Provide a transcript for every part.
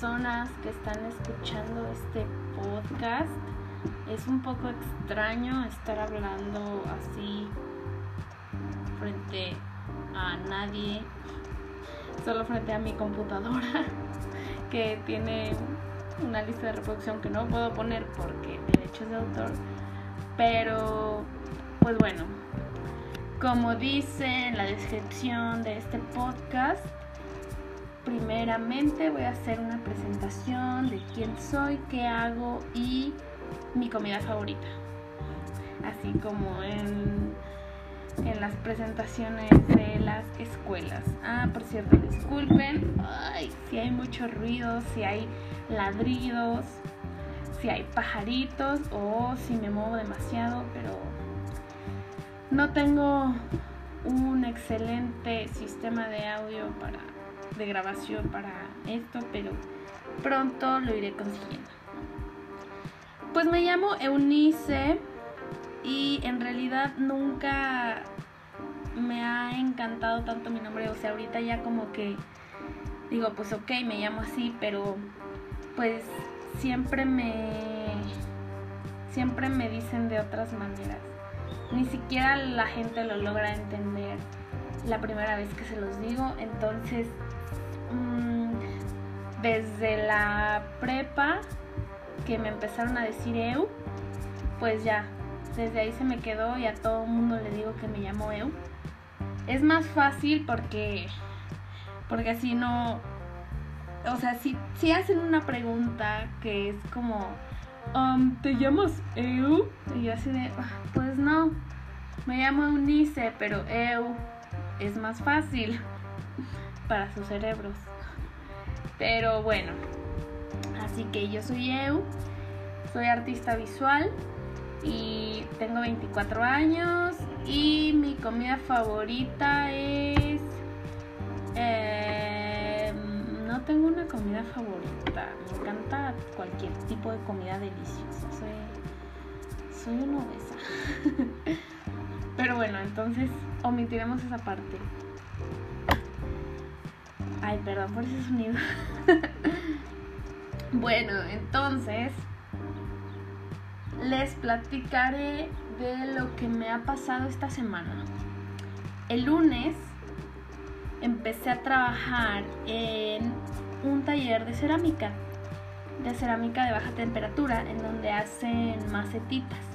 personas que están escuchando este podcast. Es un poco extraño estar hablando así frente a nadie, solo frente a mi computadora que tiene una lista de reproducción que no puedo poner porque derechos de autor. Pero, pues bueno, como dice en la descripción de este podcast, primeramente voy a hacer una presentación de quién soy, qué hago y mi comida favorita. Así como en, en las presentaciones de las escuelas. Ah, por cierto, disculpen ay, si hay mucho ruido, si hay ladridos, si hay pajaritos o si me muevo demasiado, pero no tengo un excelente sistema de audio para de grabación para esto, pero pronto lo iré consiguiendo. Pues me llamo Eunice y en realidad nunca me ha encantado tanto mi nombre, o sea, ahorita ya como que digo, pues ok, me llamo así, pero pues siempre me siempre me dicen de otras maneras ni siquiera la gente lo logra entender la primera vez que se los digo. Entonces, mm, desde la prepa que me empezaron a decir Eu, pues ya, desde ahí se me quedó y a todo el mundo le digo que me llamo Eu. Es más fácil porque, porque así no, o sea, si, si hacen una pregunta que es como, um, ¿te llamas Eu? Y yo así de, ah, pues no, me llamo Eunice, pero Eu es más fácil para sus cerebros. Pero bueno, así que yo soy Eu, soy artista visual y tengo 24 años y mi comida favorita es... Eh, no tengo una comida favorita, me encanta cualquier tipo de comida deliciosa, soy, soy una obesa. Pero bueno, entonces omitiremos esa parte. Ay, perdón por ese sonido. bueno, entonces les platicaré de lo que me ha pasado esta semana. El lunes empecé a trabajar en un taller de cerámica, de cerámica de baja temperatura, en donde hacen macetitas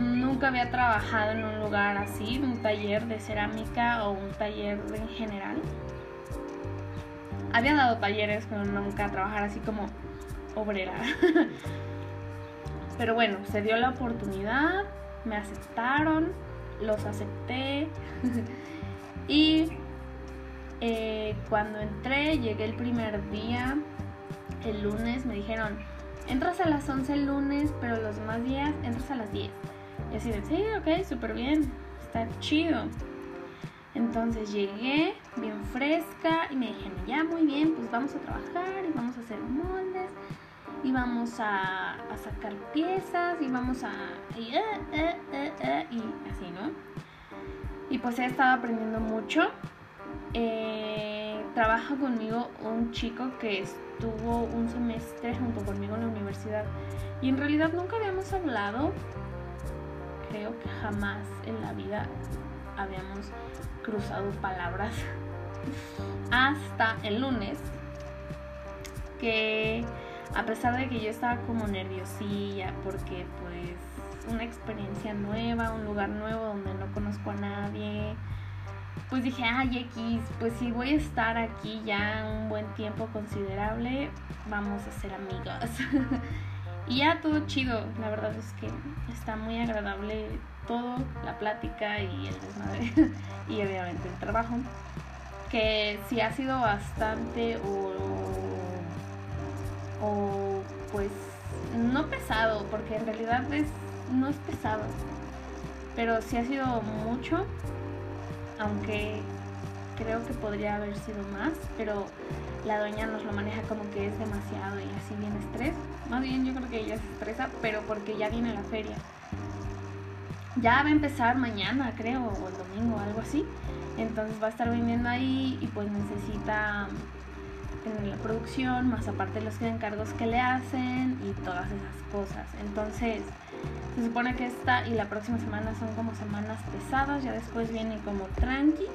nunca había trabajado en un lugar así, un taller de cerámica o un taller en general. Había dado talleres, pero nunca trabajar así como obrera. pero bueno, se dio la oportunidad, me aceptaron, los acepté. y eh, cuando entré, llegué el primer día, el lunes, me dijeron, entras a las 11 el lunes, pero los demás días entras a las 10. Y así de, sí, ok, súper bien, está chido. Entonces llegué bien fresca y me dijeron, ya muy bien, pues vamos a trabajar y vamos a hacer moldes y vamos a, sacar piezas y vamos a... Y, eh, eh, eh, y así, ¿no? Y pues he estado aprendiendo mucho. trabaja conmigo un chico que estuvo un semestre junto conmigo en la universidad y en realidad nunca habíamos hablado creo que jamás en la vida habíamos cruzado palabras hasta el lunes que a pesar de que yo estaba como nerviosilla porque pues una experiencia nueva, un lugar nuevo donde no conozco a nadie, pues dije, ay X, pues si voy a estar aquí ya un buen tiempo considerable, vamos a ser amigas. Y ya todo chido, la verdad es que está muy agradable todo, la plática y el desmadre y obviamente el trabajo. Que sí ha sido bastante o, o pues no pesado, porque en realidad es, no es pesado, pero sí ha sido mucho, aunque creo que podría haber sido más, pero la dueña nos lo maneja como que es demasiado y así viene estrés. Más bien yo creo que ella se estresa, pero porque ya viene la feria. Ya va a empezar mañana, creo, o el domingo, algo así. Entonces va a estar vendiendo ahí y pues necesita tener la producción, más aparte los encargos que le hacen y todas esas cosas. Entonces, se supone que esta y la próxima semana son como semanas pesadas, ya después viene como tranqui,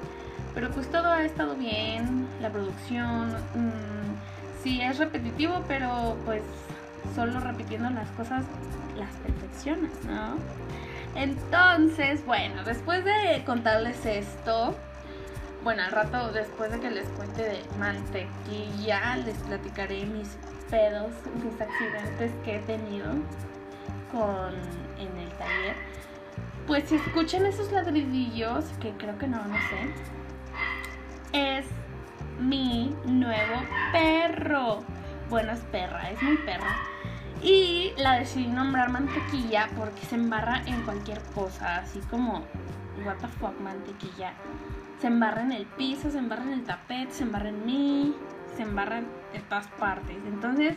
pero pues todo ha estado bien, la producción, mmm, sí es repetitivo, pero pues solo repitiendo las cosas las perfecciones, ¿no? Entonces, bueno, después de contarles esto, bueno, al rato después de que les cuente de mantequilla, les platicaré mis pedos, mis accidentes que he tenido con en el taller. Pues si escuchan esos ladridillos, que creo que no, no sé, es mi nuevo perro. Bueno, es perra, es mi perra. Y la decidí nombrar mantequilla porque se embarra en cualquier cosa, así como, what the fuck, mantequilla. Se embarra en el piso, se embarra en el tapete, se embarra en mí, se embarra en, todas partes. Entonces,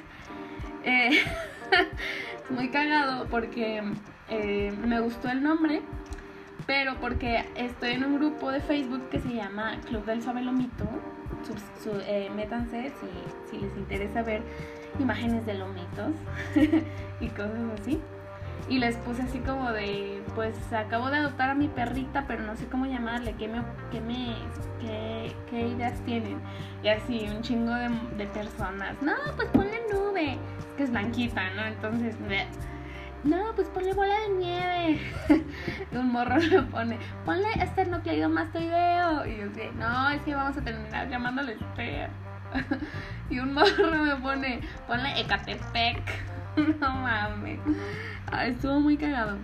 eh, es muy cagado porque eh, me gustó el nombre, pero porque estoy en un grupo de Facebook que se llama Club del Sabelomito. Eh, métanse si, si les interesa ver imágenes de lomitos y cosas así. Y les puse así como de, pues acabo de adoptar a mi perrita, pero no sé cómo llamarle, qué, me, qué, ideas tienen. Y así, un chingo de, de, personas. No, pues ponle nube. Que es blanquita, ¿no? Entonces, no, pues ponle bola de nieve. un morro le pone, ponle esternocleidomastoideo. Y yo dije, no, es que vamos a terminar llamándole Esther. y un morro me pone, ponle Ecatepec. no mames. estuvo muy cagado.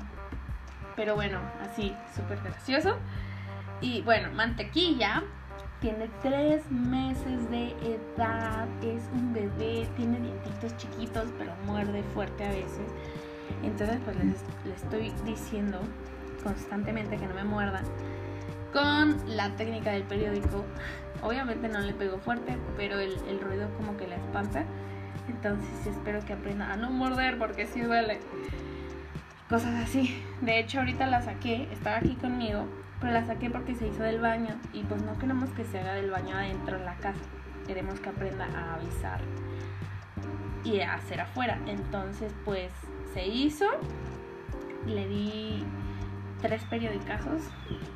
Pero bueno, así, súper gracioso. Y bueno, mantequilla tiene tres meses de edad, es un bebé, tiene dientitos chiquitos, pero muerde fuerte a veces. Entonces, pues les, les estoy diciendo constantemente que no me muerdan. Con la técnica del periódico, Obviamente no le pego fuerte, pero el, ruido como que le espanta. Entonces espero que aprenda a no morder porque sí duele. Cosas así. De hecho ahorita la saqué, estaba aquí conmigo, pero la saqué porque se hizo del baño y pues no queremos que se haga del baño adentro en la casa. Queremos que aprenda a avisar y a hacer afuera. Entonces pues se hizo. Le di tres periodicazos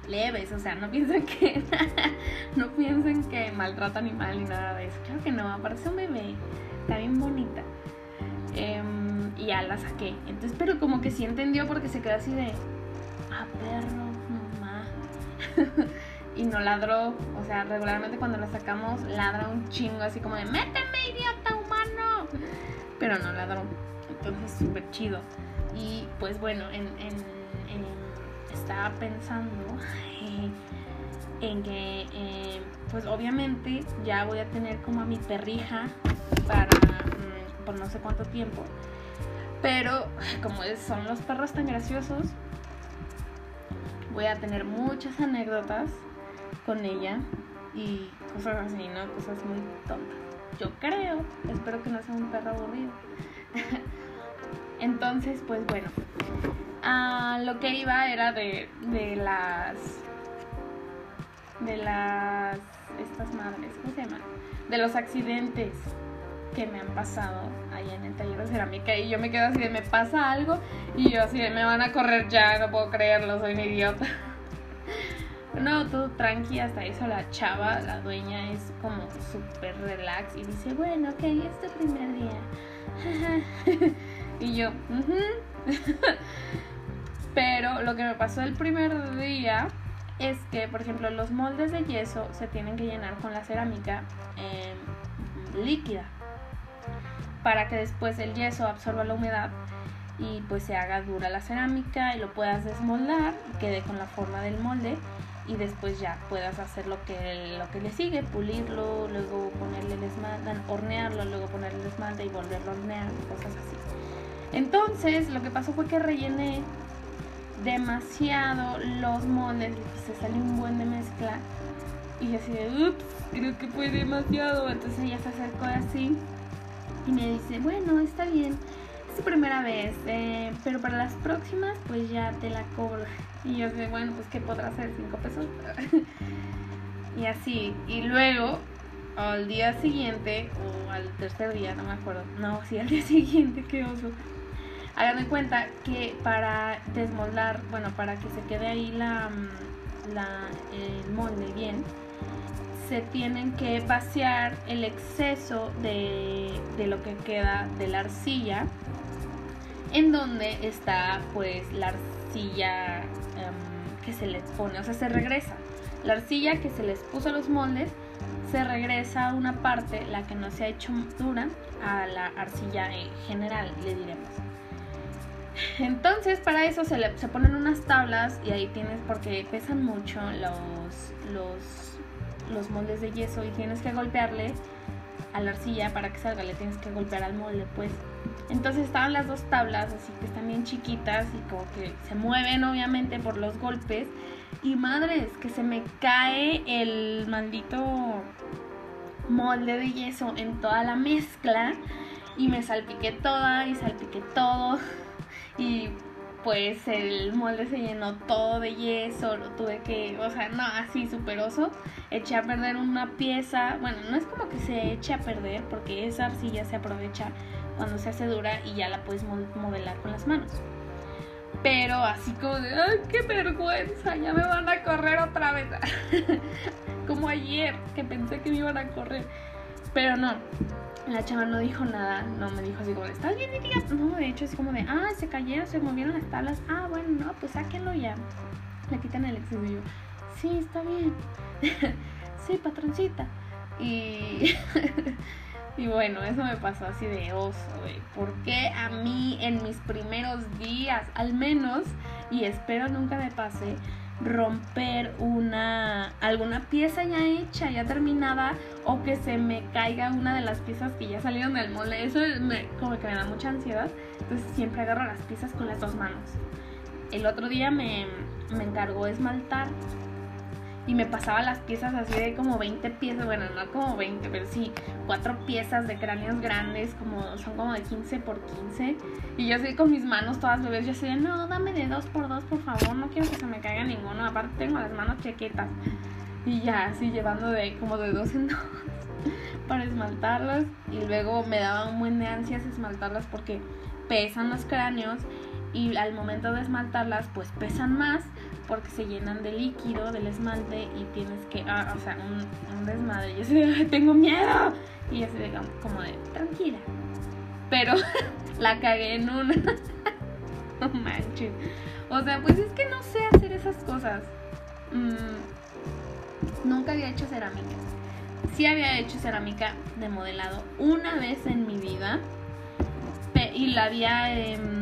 leves, o sea, no piensen que no piensen que maltrata animal ni nada de eso. Claro que no, aparece un bebé, está bien bonita. Em, y ya la saqué. Entonces, pero como que sí entendió porque se quedó así de, ah, perro, mamá. y no ladró, o sea, regularmente cuando la sacamos ladra un chingo así como de, méteme, idiota humano. Pero no ladró. Entonces, súper chido. Y pues bueno, en, en estaba pensando en que, eh, pues obviamente ya voy a tener como a mi perrija para mm, por no sé cuánto tiempo. Pero como son los perros tan graciosos, voy a tener muchas anécdotas con ella y cosas así, ¿no? Cosas muy tontas. Yo creo, espero que no sea un perro aburrido. Entonces, pues bueno, Ah, lo que iba era de, de las. de las. estas madres, ¿cómo se llaman? De los accidentes que me han pasado allá en el taller de cerámica y yo me quedo así de me pasa algo y yo así de me van a correr ya, no puedo creerlo, soy un idiota. No, todo tranqui, hasta eso la chava, la dueña es como súper relax y dice, bueno, ok, este primer día. y yo, Pero lo que me pasó el primer día es que, por ejemplo, los moldes de yeso se tienen que llenar con la cerámica em, líquida para que después el yeso absorba la humedad y pues se haga dura la cerámica y lo puedas desmoldar quede con la forma del molde y después ya puedas hacer lo que, lo que le sigue, pulirlo, luego ponerle el esmalte, hornearlo, luego ponerle el esmalte y volverlo a hornear, cosas así. Entonces lo que pasó fue que rellené demasiado los moldes y se salió un buen de mezcla y así de ups creo que fue demasiado entonces ella se acercó así y me dice bueno está bien es tu primera vez eh, pero para las próximas pues ya te la cobro y yo sé bueno pues qué podrá hacer cinco pesos y así y luego al día siguiente o al tercer día, no me acuerdo. No, sí, al día siguiente, qué oso. Hagan de cuenta que para desmoldar, bueno, para que se quede ahí mm, la, el molde bien, se tienen que vaciar el exceso de, de lo que queda de la arcilla, en donde está pues la arcilla em, que se les pone, o sea, se regresa. La arcilla que se les puso a los moldes se regresa a una parte, la que no se ha hecho dura, a la arcilla en general, le diremos. Entonces, para eso se, le, se ponen unas tablas y ahí tienes, porque pesan mucho los, los, los moldes de yeso y tienes que golpearle a la arcilla para que salga, le tienes que golpear al molde, pues. Entonces estaban las dos tablas, así que están bien chiquitas y como que se mueven obviamente por los golpes. Y madres, que se me cae el maldito molde de yeso en toda la mezcla y me salpiqué toda y salpiqué todo y pues el molde se llenó todo de yeso, lo tuve que, o sea, no, así superoso, eché a perder una pieza, bueno, no es como que se eche a perder porque esa arcilla se aprovecha cuando se hace dura y ya la puedes modelar con las manos. Pero así como de, ay, qué vergüenza, ya me van a correr otra vez. como ayer que pensé que me iban a correr. Pero no, la chava no dijo nada, no me dijo así como, ¿estás bien, tía? No, de hecho, así como de, ah, se cayeron, se movieron las tablas. Ah, bueno, no, pues sáquenlo ya. Le quitan el exceso y yo, sí, está bien. sí, patroncita. Y, y bueno, eso me pasó así de oso, de por qué a mí en mis primeros días, al menos, y espero nunca me pase, romper una alguna pieza ya hecha, ya terminada o que se me caiga una de las piezas que ya salieron del molde. Eso me, como que me da mucha ansiedad. Entonces siempre agarro las piezas con las dos manos. El otro día me, me encargó esmaltar y me pasaba las piezas así de como 20 piezas, bueno, no como 20, pero sí, cuatro piezas de cráneos grandes, como son como de 15 por 15. Y yo así con mis manos todas bebés, yo así de, no, dame de 2 por 2 por favor, no quiero que se me caiga ninguno, aparte tengo las manos chequetas. Y ya, así llevando de como de dos en dos para esmaltarlas. Y luego me daba un buen de ansias esmaltarlas porque pesan los cráneos y al momento de esmaltarlas pues pesan más porque se llenan de líquido del esmalte y tienes que, ah, o sea, un, desmadre. Yo así tengo miedo. Y así de, como de, tranquila. Pero la cagué en una. no manches. O sea, pues es que no sé hacer esas cosas. Mm, nunca había hecho cerámica. Sí había hecho cerámica de modelado una vez en mi vida. Y la había... Em,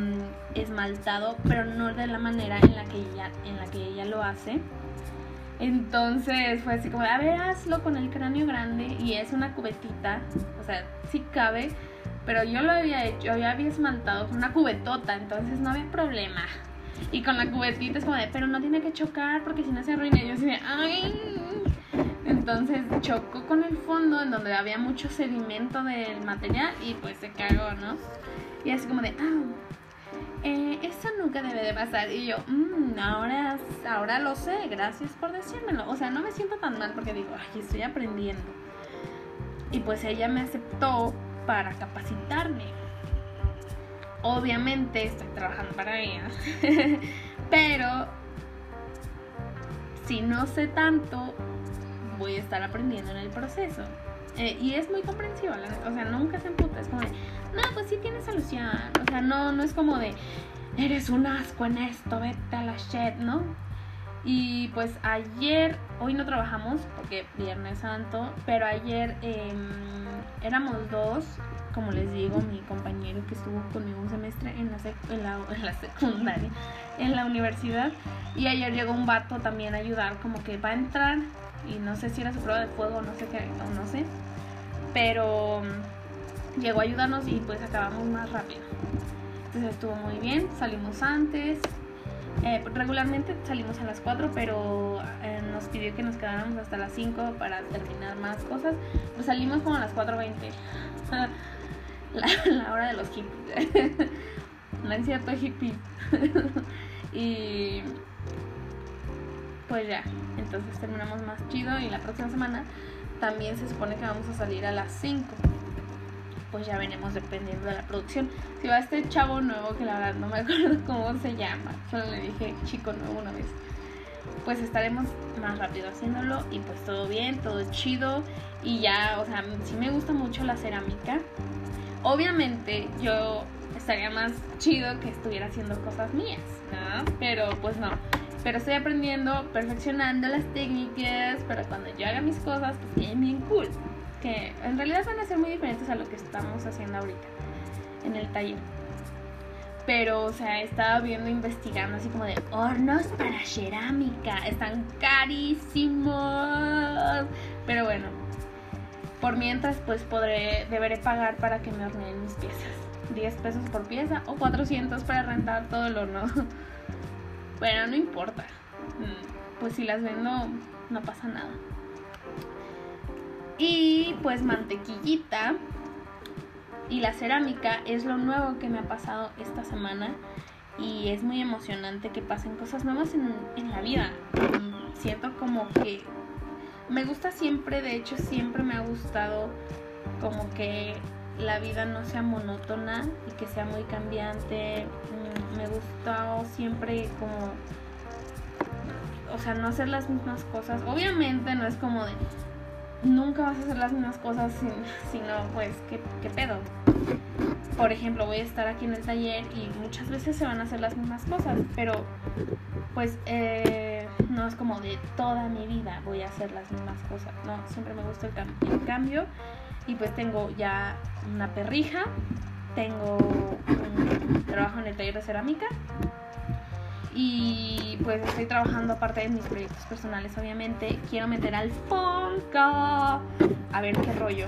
esmaltado, pero no de la manera en la que ella, en la que ella lo hace. Entonces fue así como, a ver, hazlo con el cráneo grande y es una cubetita, o sea, sí cabe, pero yo lo había hecho, yo había esmaltado con una cubetota, entonces no había problema. Y con la cubetita es como de, pero no tiene que chocar porque si no se arruina. Y yo así de, ay. Entonces chocó con el fondo en donde había mucho sedimento del material y pues se cagó, ¿no? Y así como de, ah, eh, eso nunca debe de pasar. Y yo, mmm, ahora, ahora lo sé, gracias por decírmelo. O sea, no me siento tan mal porque digo, ay, estoy aprendiendo. Y pues ella me aceptó para capacitarme. Obviamente estoy trabajando para ella. Pero si no sé tanto, voy a estar aprendiendo en el proceso. Eh, y es muy comprensiva, o sea, nunca se emputa, es como de, no, pues sí tiene solución, o sea, no, no es como de, eres un asco en esto, vete a la shit, ¿no? Y pues ayer, hoy no trabajamos porque Viernes Santo, pero ayer em, éramos dos, como les digo, mi compañero que estuvo conmigo un semestre en la, en la, en la secundaria, en la universidad, y ayer llegó un vato también a ayudar, como que va a entrar, y no sé si era su prueba de fuego, no sé qué, no sé pero llegó a ayudarnos y pues acabamos más rápido. Entonces estuvo muy bien, salimos antes. Eh, regularmente salimos a las 4, pero eh, nos pidió que nos quedáramos hasta las 5 para terminar más cosas. Pues salimos como a las 4.20. la, la hora de los hippies. no es cierto, hippies. y pues ya, entonces terminamos más chido y la próxima semana también se supone que vamos a salir a las 5. Pues ya veremos dependiendo de la producción. Si va este chavo nuevo, que la verdad no me acuerdo cómo se llama, solo le dije chico nuevo una vez, pues estaremos más rápido haciéndolo y pues todo bien, todo chido. Y ya, o sea, sí me gusta mucho la cerámica. Obviamente yo estaría más chido que estuviera haciendo cosas mías, ¿no? Pero pues no. Pero estoy aprendiendo, perfeccionando las técnicas para cuando yo haga mis cosas, pues queden bien cool. Que en realidad van a ser muy diferentes a lo que estamos haciendo ahorita en el taller. Pero, o sea, estaba viendo, investigando así como de hornos para cerámica. Están carísimos. Pero bueno, por mientras, pues podré, deberé pagar para que me horneen mis piezas. 10 pesos por pieza o 400 para rentar todo el horno. Bueno, no importa. Mm, pues si las vendo, no pasa nada. Y pues mantequillita y la cerámica es lo nuevo que me ha pasado esta semana. Y es muy emocionante que pasen cosas nuevas en, en la vida. Siento como que me gusta siempre, de hecho siempre me ha gustado como que la vida no sea monótona y que sea muy cambiante. Mm, me gusta siempre como, o sea, no hacer las mismas cosas. Obviamente no es como de, nunca vas a hacer las mismas cosas, sino pues, ¿qué, ¿qué, pedo? Por ejemplo, voy a estar aquí en el taller y muchas veces se van a hacer las mismas cosas, pero pues eh, no es como de toda mi vida voy a hacer las mismas cosas, no, siempre me gusta el, el cambio y pues tengo ya una perrija, tengo un trabajo en el taller de cerámica y pues estoy trabajando aparte de mis proyectos personales obviamente. Quiero meter al Fonca a ver qué rollo.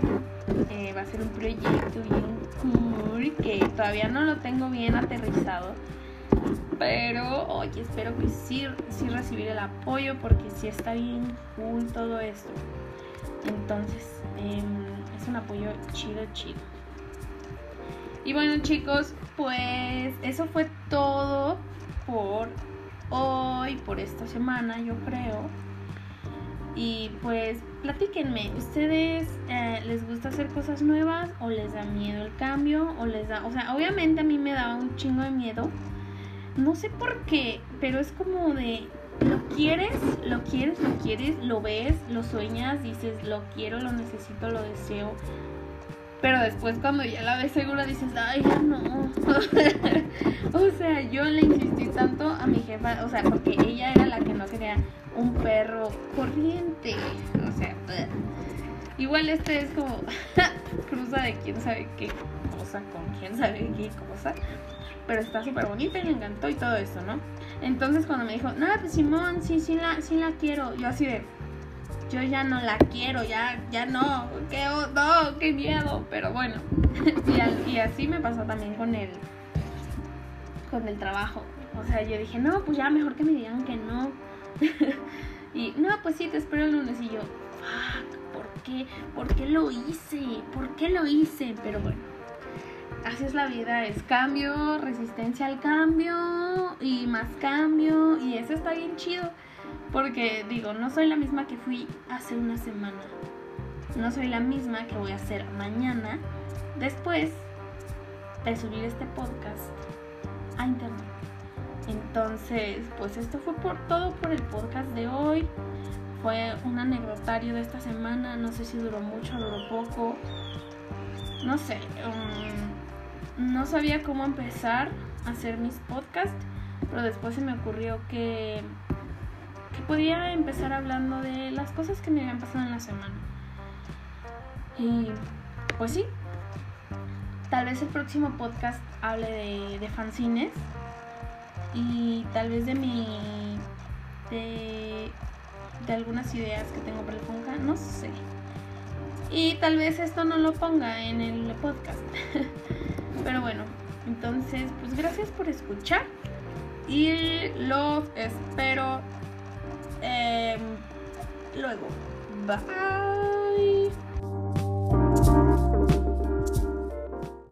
Eh, va a ser un proyecto bien cool que todavía no lo tengo bien aterrizado pero oye espero que sí, recibir el apoyo porque sí está bien cool todo esto. Entonces eh, es un apoyo chido, chido. Y bueno chicos, pues eso fue todo por hoy, por esta semana, yo creo. Y pues platíquenme, ¿ustedes eh, les gusta hacer cosas nuevas o les da miedo el cambio? O les da, o sea, obviamente a mí me daba un chingo de miedo. No sé por qué, pero es como de, lo quieres, lo quieres, lo quieres, lo ves, lo sueñas, dices, lo quiero, lo necesito, lo deseo. Pero después cuando ya la ves segura dices, ay, ya no. o sea, yo le insistí tanto a mi jefa, o sea, porque ella era la que no quería un perro corriente. O sea, igual este es como cruza de quién sabe qué cosa con quién sabe qué cosa. Pero está súper bonita y me encantó y todo eso, ¿no? Entonces cuando me dijo, no, pues Simón, sí, sí la, sí la quiero. Yo así de, yo ya no la quiero, ya, ya no, qué, no, qué miedo. Pero bueno, y, y así me pasó también con el, con el trabajo. O sea, yo dije, no, pues ya mejor que me digan que no. y no, pues sí, te espero el lunes. Y yo, ¿por qué? ¿Por qué lo hice? ¿Por qué lo hice? Pero bueno así es la vida, es cambio, resistencia al cambio y más cambio y eso está bien chido porque digo, no soy la misma que fui hace una semana, no soy la misma que voy a hacer mañana después de subir este podcast a internet. Entonces, pues esto fue por todo por el podcast de hoy. Fue un anecdotario de esta semana, no sé si duró mucho, duró poco. No sé, um, no sabía cómo empezar a hacer mis podcasts, pero después se me ocurrió que podía empezar hablando de las cosas que me habían pasado en la semana. Y pues sí, tal vez el próximo podcast hable de, de fanzines y tal vez de mi... De, de algunas ideas que tengo para el Funka, no sé. Y tal vez esto no lo ponga en el podcast. Pero bueno, entonces, pues gracias por escuchar. Y los espero em, luego. Bye.